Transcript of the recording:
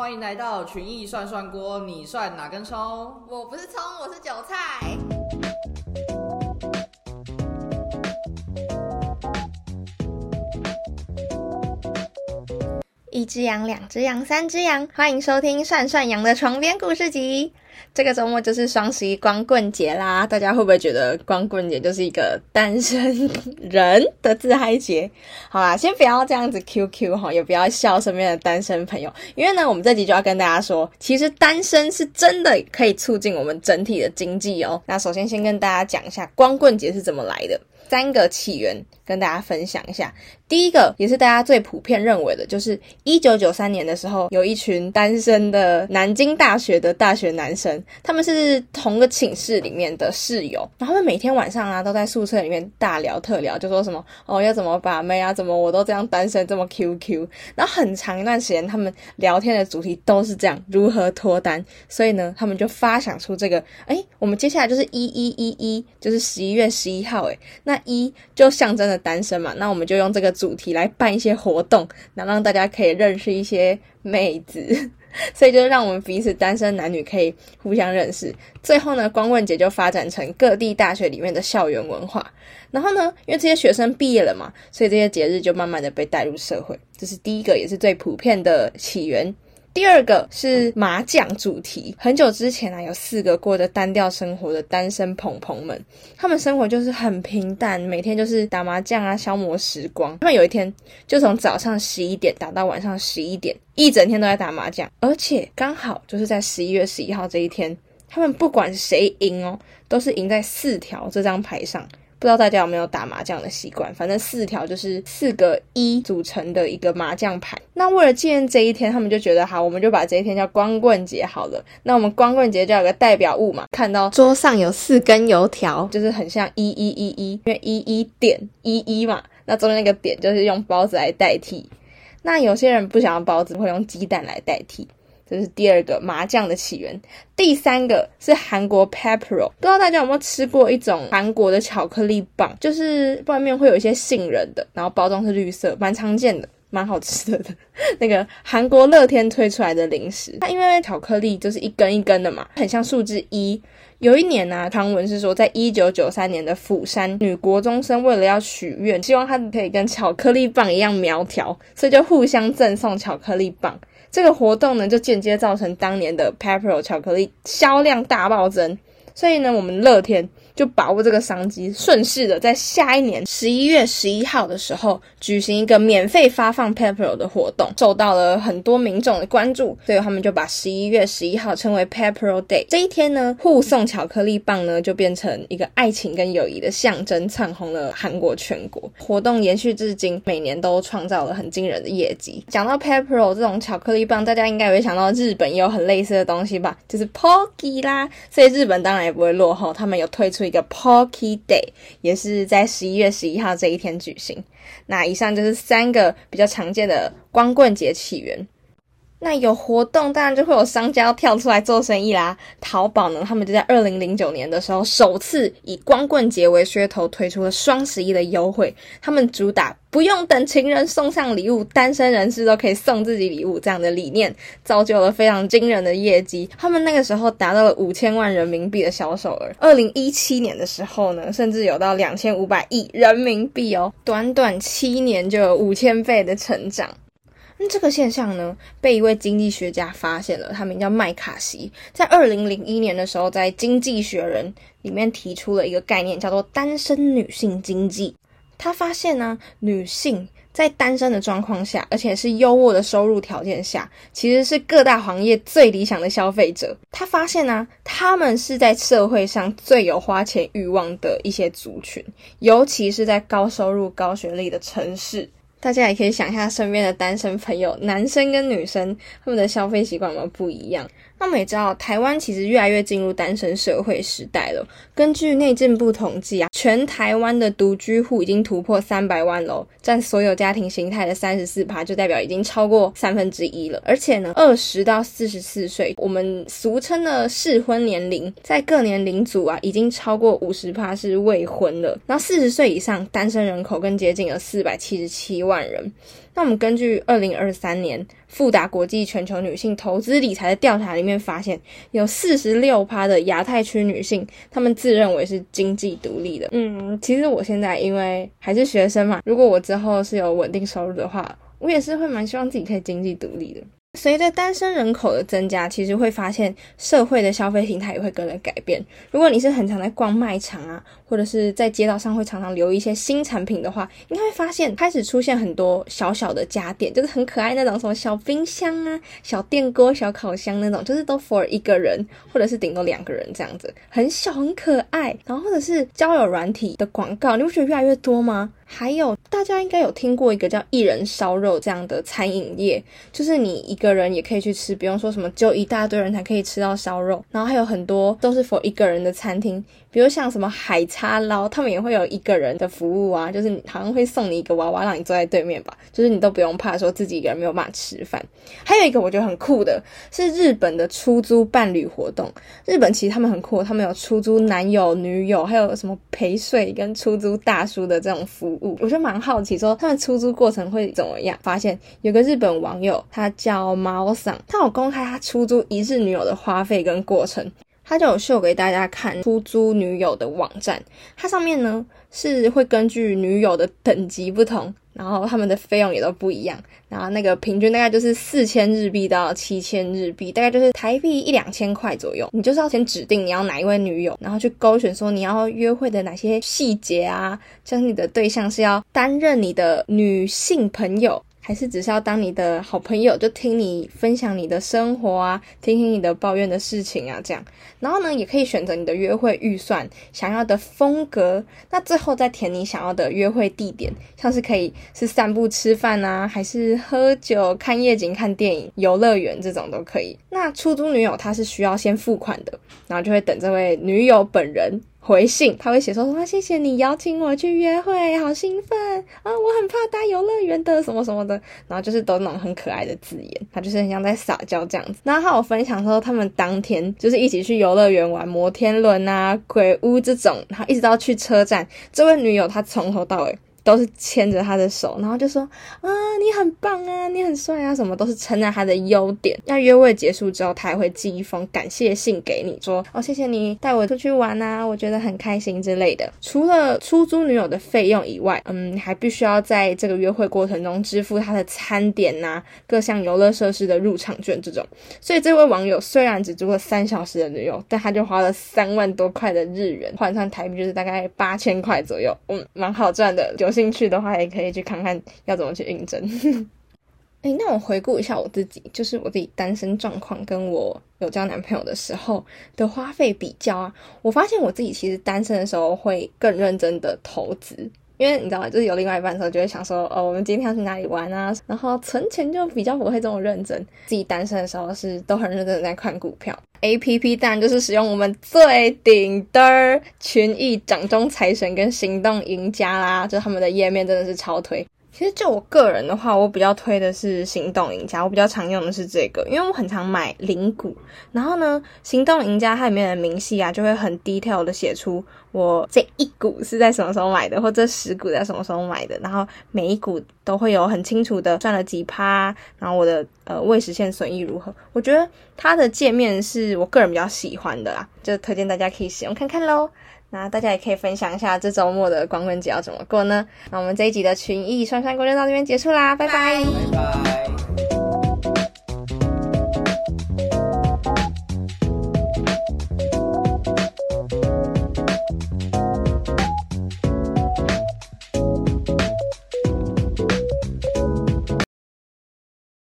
欢迎来到群艺涮涮锅，你涮哪根葱？我不是葱，我是韭菜。一只羊，两只羊，三只羊，欢迎收听涮涮羊的床边故事集。这个周末就是双十一光棍节啦，大家会不会觉得光棍节就是一个单身人的自嗨节？好啦，先不要这样子 QQ 哈，也不要笑身边的单身朋友，因为呢，我们这集就要跟大家说，其实单身是真的可以促进我们整体的经济哦。那首先先跟大家讲一下光棍节是怎么来的。三个起源跟大家分享一下。第一个也是大家最普遍认为的，就是一九九三年的时候，有一群单身的南京大学的大学男生，他们是同个寝室里面的室友，然后他们每天晚上啊都在宿舍里面大聊特聊，就说什么哦要怎么把妹啊，怎么我都这样单身这么 QQ，然后很长一段时间他们聊天的主题都是这样如何脱单，所以呢他们就发想出这个，哎，我们接下来就是一一一一，就是十一月十一号，哎，那一就象征着单身嘛，那我们就用这个主题来办一些活动，然后让大家可以认识一些妹子，所以就让我们彼此单身男女可以互相认识。最后呢，光棍节就发展成各地大学里面的校园文化。然后呢，因为这些学生毕业了嘛，所以这些节日就慢慢的被带入社会。这是第一个，也是最普遍的起源。第二个是麻将主题。很久之前啊，有四个过着单调生活的单身朋朋们，他们生活就是很平淡，每天就是打麻将啊，消磨时光。他们有一天就从早上十一点打到晚上十一点，一整天都在打麻将，而且刚好就是在十一月十一号这一天，他们不管谁赢哦，都是赢在四条这张牌上。不知道大家有没有打麻将的习惯？反正四条就是四个一组成的一个麻将牌。那为了纪念这一天，他们就觉得好，我们就把这一天叫光棍节好了。那我们光棍节就有个代表物嘛，看到桌上有四根油条，就是很像一一一一，因为一一点一一嘛。那中间那个点就是用包子来代替。那有些人不想要包子，会用鸡蛋来代替。这是第二个麻将的起源，第三个是韩国 Peppero，不知道大家有没有吃过一种韩国的巧克力棒，就是外面会有一些杏仁的，然后包装是绿色，蛮常见的，蛮好吃的。那个韩国乐天推出来的零食，它因为巧克力就是一根一根的嘛，很像数字一。有一年呢，汤文是说，在一九九三年的釜山女国中生为了要许愿，希望她可以跟巧克力棒一样苗条，所以就互相赠送巧克力棒。这个活动呢，就间接造成当年的 Pepero 巧克力销量大暴增。所以呢，我们乐天。就把握这个商机，顺势的在下一年十一月十一号的时候举行一个免费发放 Pepero 的活动，受到了很多民众的关注，所以他们就把十一月十一号称为 Pepero Day。这一天呢，互送巧克力棒呢，就变成一个爱情跟友谊的象征，唱红了韩国全国。活动延续至今，每年都创造了很惊人的业绩。讲到 Pepero 这种巧克力棒，大家应该也会想到日本也有很类似的东西吧，就是 Pocky 啦。所以日本当然也不会落后，他们有推出。一个 Pocky Day 也是在十一月十一号这一天举行。那以上就是三个比较常见的光棍节起源。那有活动，当然就会有商家要跳出来做生意啦。淘宝呢，他们就在二零零九年的时候，首次以光棍节为噱头推出了双十一的优惠。他们主打不用等情人送上礼物，单身人士都可以送自己礼物这样的理念，造就了非常惊人的业绩。他们那个时候达到了五千万人民币的销售额。二零一七年的时候呢，甚至有到两千五百亿人民币哦，短短七年就有五千倍的成长。那这个现象呢，被一位经济学家发现了，他名叫麦卡锡，在二零零一年的时候，在《经济学人》里面提出了一个概念，叫做单身女性经济。他发现呢，女性在单身的状况下，而且是优渥的收入条件下，其实是各大行业最理想的消费者。他发现呢，他们是在社会上最有花钱欲望的一些族群，尤其是在高收入、高学历的城市。大家也可以想一下身边的单身朋友，男生跟女生他们的消费习惯有没有不一样？那我们也知道，台湾其实越来越进入单身社会时代了。根据内政部统计啊，全台湾的独居户已经突破三百万喽，占所有家庭形态的三十四趴，就代表已经超过三分之一了。而且呢，二十到四十四岁，我们俗称的适婚年龄，在各年龄组啊，已经超过五十趴是未婚了。然后四十岁以上单身人口更接近了四百七十七万。万人。那我们根据二零二三年富达国际全球女性投资理财的调查里面发现，有四十六趴的亚太区女性，她们自认为是经济独立的。嗯，其实我现在因为还是学生嘛，如果我之后是有稳定收入的话，我也是会蛮希望自己可以经济独立的。随着单身人口的增加，其实会发现社会的消费形态也会跟着改变。如果你是很常在逛卖场啊，或者是在街道上会常常留一些新产品的话，应该会发现开始出现很多小小的家电，就是很可爱那种，什么小冰箱啊、小电锅、小烤箱那种，就是都 for 一个人，或者是顶多两个人这样子，很小很可爱。然后或者是交友软体的广告，你不觉得越来越多吗？还有大家应该有听过一个叫一人烧肉这样的餐饮业，就是你一个人也可以去吃，不用说什么就一大堆人才可以吃到烧肉。然后还有很多都是 for 一个人的餐厅，比如像什么海叉捞，他们也会有一个人的服务啊，就是好像会送你一个娃娃让你坐在对面吧，就是你都不用怕说自己一个人没有办法吃饭。还有一个我觉得很酷的是日本的出租伴侣活动，日本其实他们很酷，他们有出租男友、女友，还有什么陪睡跟出租大叔的这种服务。我就蛮好奇，说他们出租过程会怎么样？发现有个日本网友，他叫猫桑，他有公开他出租一日女友的花费跟过程，他就有秀给大家看出租女友的网站，它上面呢是会根据女友的等级不同。然后他们的费用也都不一样，然后那个平均大概就是四千日币到七千日币，大概就是台币一两千块左右。你就是要先指定你要哪一位女友，然后去勾选说你要约会的哪些细节啊，像你的对象是要担任你的女性朋友。还是只是要当你的好朋友，就听你分享你的生活啊，听听你的抱怨的事情啊，这样。然后呢，也可以选择你的约会预算、想要的风格。那最后再填你想要的约会地点，像是可以是散步、吃饭啊，还是喝酒、看夜景、看电影、游乐园这种都可以。那出租女友她是需要先付款的，然后就会等这位女友本人。回信，他会写说说谢谢你邀请我去约会，好兴奋啊！我很怕搭游乐园的什么什么的，然后就是都那种很可爱的字眼，他就是很像在撒娇这样子。然后他有分享说，他们当天就是一起去游乐园玩摩天轮啊、鬼屋这种，然后一直到去车站，这位女友她从头到尾。都是牵着他的手，然后就说啊，你很棒啊，你很帅啊，什么都是称赞他的优点。那约会结束之后，他还会寄一封感谢信给你，说哦，谢谢你带我出去玩啊，我觉得很开心之类的。除了出租女友的费用以外，嗯，还必须要在这个约会过程中支付他的餐点呐，各项游乐设施的入场券这种。所以这位网友虽然只租了三小时的女友，但他就花了三万多块的日元，换算台币就是大概八千块左右，嗯，蛮好赚的。就兴趣的话，也可以去看看要怎么去应征。哎，那我回顾一下我自己，就是我自己单身状况跟我有交男朋友的时候的花费比较啊，我发现我自己其实单身的时候会更认真的投资，因为你知道？就是有另外一半的时候，就会想说，哦，我们今天要去哪里玩啊？然后存钱就比较不会这么认真。自己单身的时候是都很认真的在看股票。A P P 当然就是使用我们最顶的群益掌中财神跟行动赢家啦，就他们的页面真的是超推。其实就我个人的话，我比较推的是行动赢家，我比较常用的是这个，因为我很常买零股。然后呢，行动赢家它里面的明细啊，就会很 detail 的写出我这一股是在什么时候买的，或这十股在什么时候买的。然后每一股都会有很清楚的赚了几趴，然后我的呃未实现损益如何。我觉得它的界面是我个人比较喜欢的啦，就推荐大家可以使用看看喽。那大家也可以分享一下这周末的光棍节要怎么过呢？那我们这一集的群艺酸酸锅就到这边结束啦，拜拜。